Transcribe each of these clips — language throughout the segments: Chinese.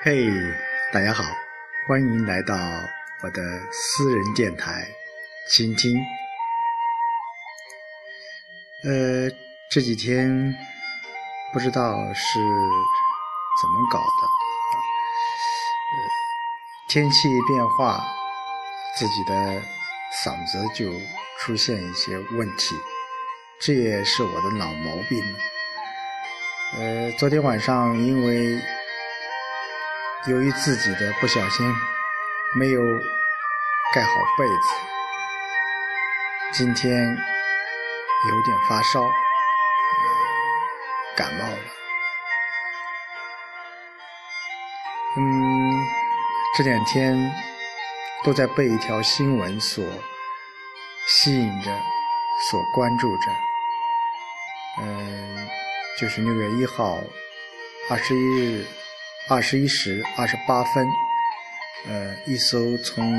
嘿，大家好，欢迎来到我的私人电台，倾听。呃，这几天不知道是怎么搞的，呃，天气变化，自己的嗓子就出现一些问题，这也是我的老毛病了。呃，昨天晚上因为由于自己的不小心没有盖好被子，今天有点发烧，感冒了。嗯，这两天都在被一条新闻所吸引着，所关注着。嗯。就是六月一号，二十一日二十一时二十八分，呃，一艘从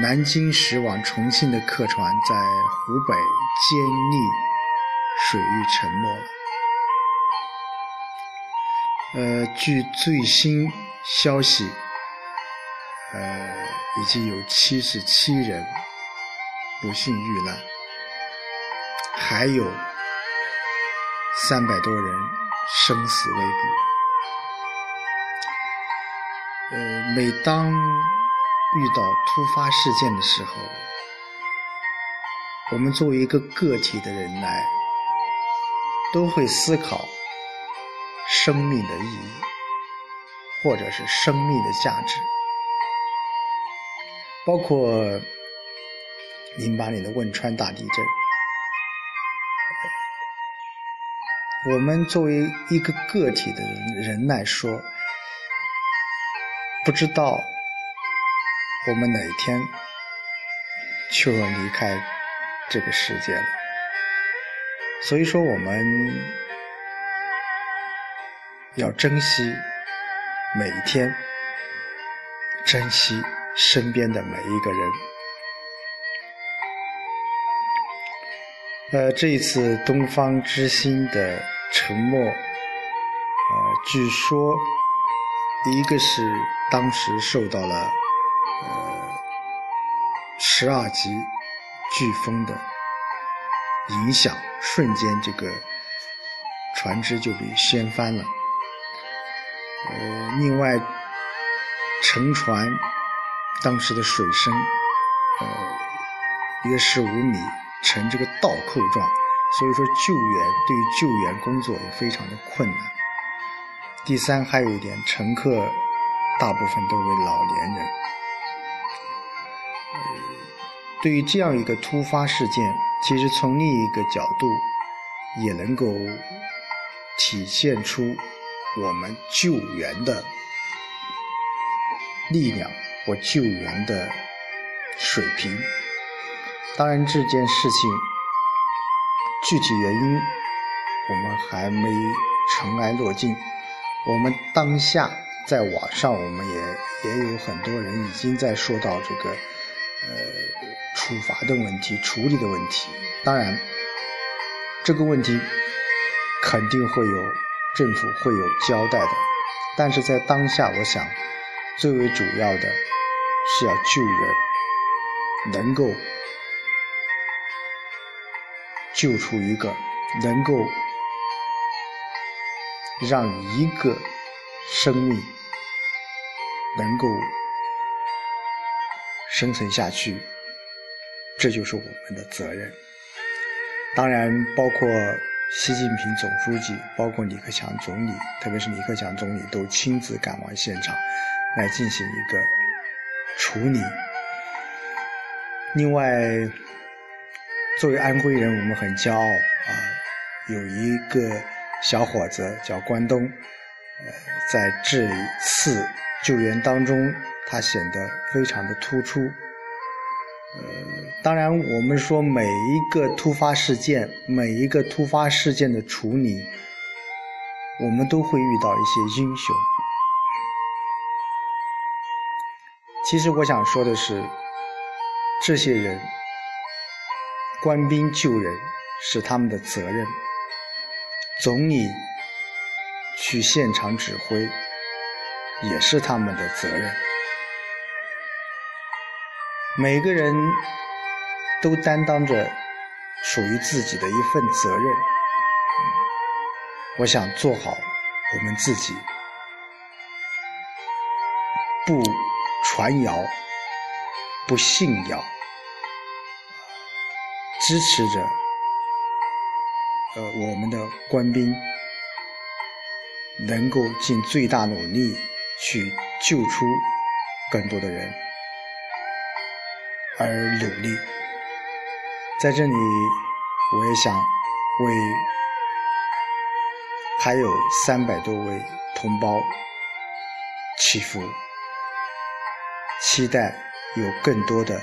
南京驶往重庆的客船在湖北监利水域沉没了。呃，据最新消息，呃，已经有七十七人不幸遇难，还有。三百多人生死未卜。呃，每当遇到突发事件的时候，我们作为一个个体的人来，都会思考生命的意义，或者是生命的价值，包括零八年的汶川大地震。我们作为一个个体的人来说，不知道我们哪一天就要离开这个世界了。所以说，我们要珍惜每一天，珍惜身边的每一个人。呃，这一次东方之星的沉没，呃，据说一个是当时受到了呃十二级飓风的影响，瞬间这个船只就被掀翻了。呃，另外沉船当时的水深呃约十五米。呈这个倒扣状，所以说救援对于救援工作也非常的困难。第三，还有一点，乘客大部分都为老年人。对于这样一个突发事件，其实从另一个角度也能够体现出我们救援的力量或救援的水平。当然，这件事情具体原因我们还没尘埃落定。我们当下在网上，我们也也有很多人已经在说到这个呃处罚的问题、处理的问题。当然，这个问题肯定会有政府会有交代的。但是在当下，我想最为主要的是要救人，能够。救出一个能够让一个生命能够生存下去，这就是我们的责任。当然，包括习近平总书记，包括李克强总理，特别是李克强总理都亲自赶往现场来进行一个处理。另外。作为安徽人，我们很骄傲啊！有一个小伙子叫关东，在这一次救援当中，他显得非常的突出。呃，当然，我们说每一个突发事件，每一个突发事件的处理，我们都会遇到一些英雄。其实我想说的是，这些人。官兵救人是他们的责任，总理去现场指挥也是他们的责任。每个人都担当着属于自己的一份责任。我想做好我们自己，不传谣，不信谣，支持着呃我们的官兵能够尽最大努力去救出更多的人。而努力，在这里，我也想为还有三百多位同胞祈福，期待有更多的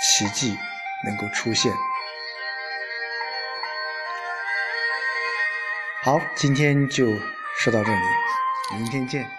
奇迹能够出现。好，今天就说到这里，明天见。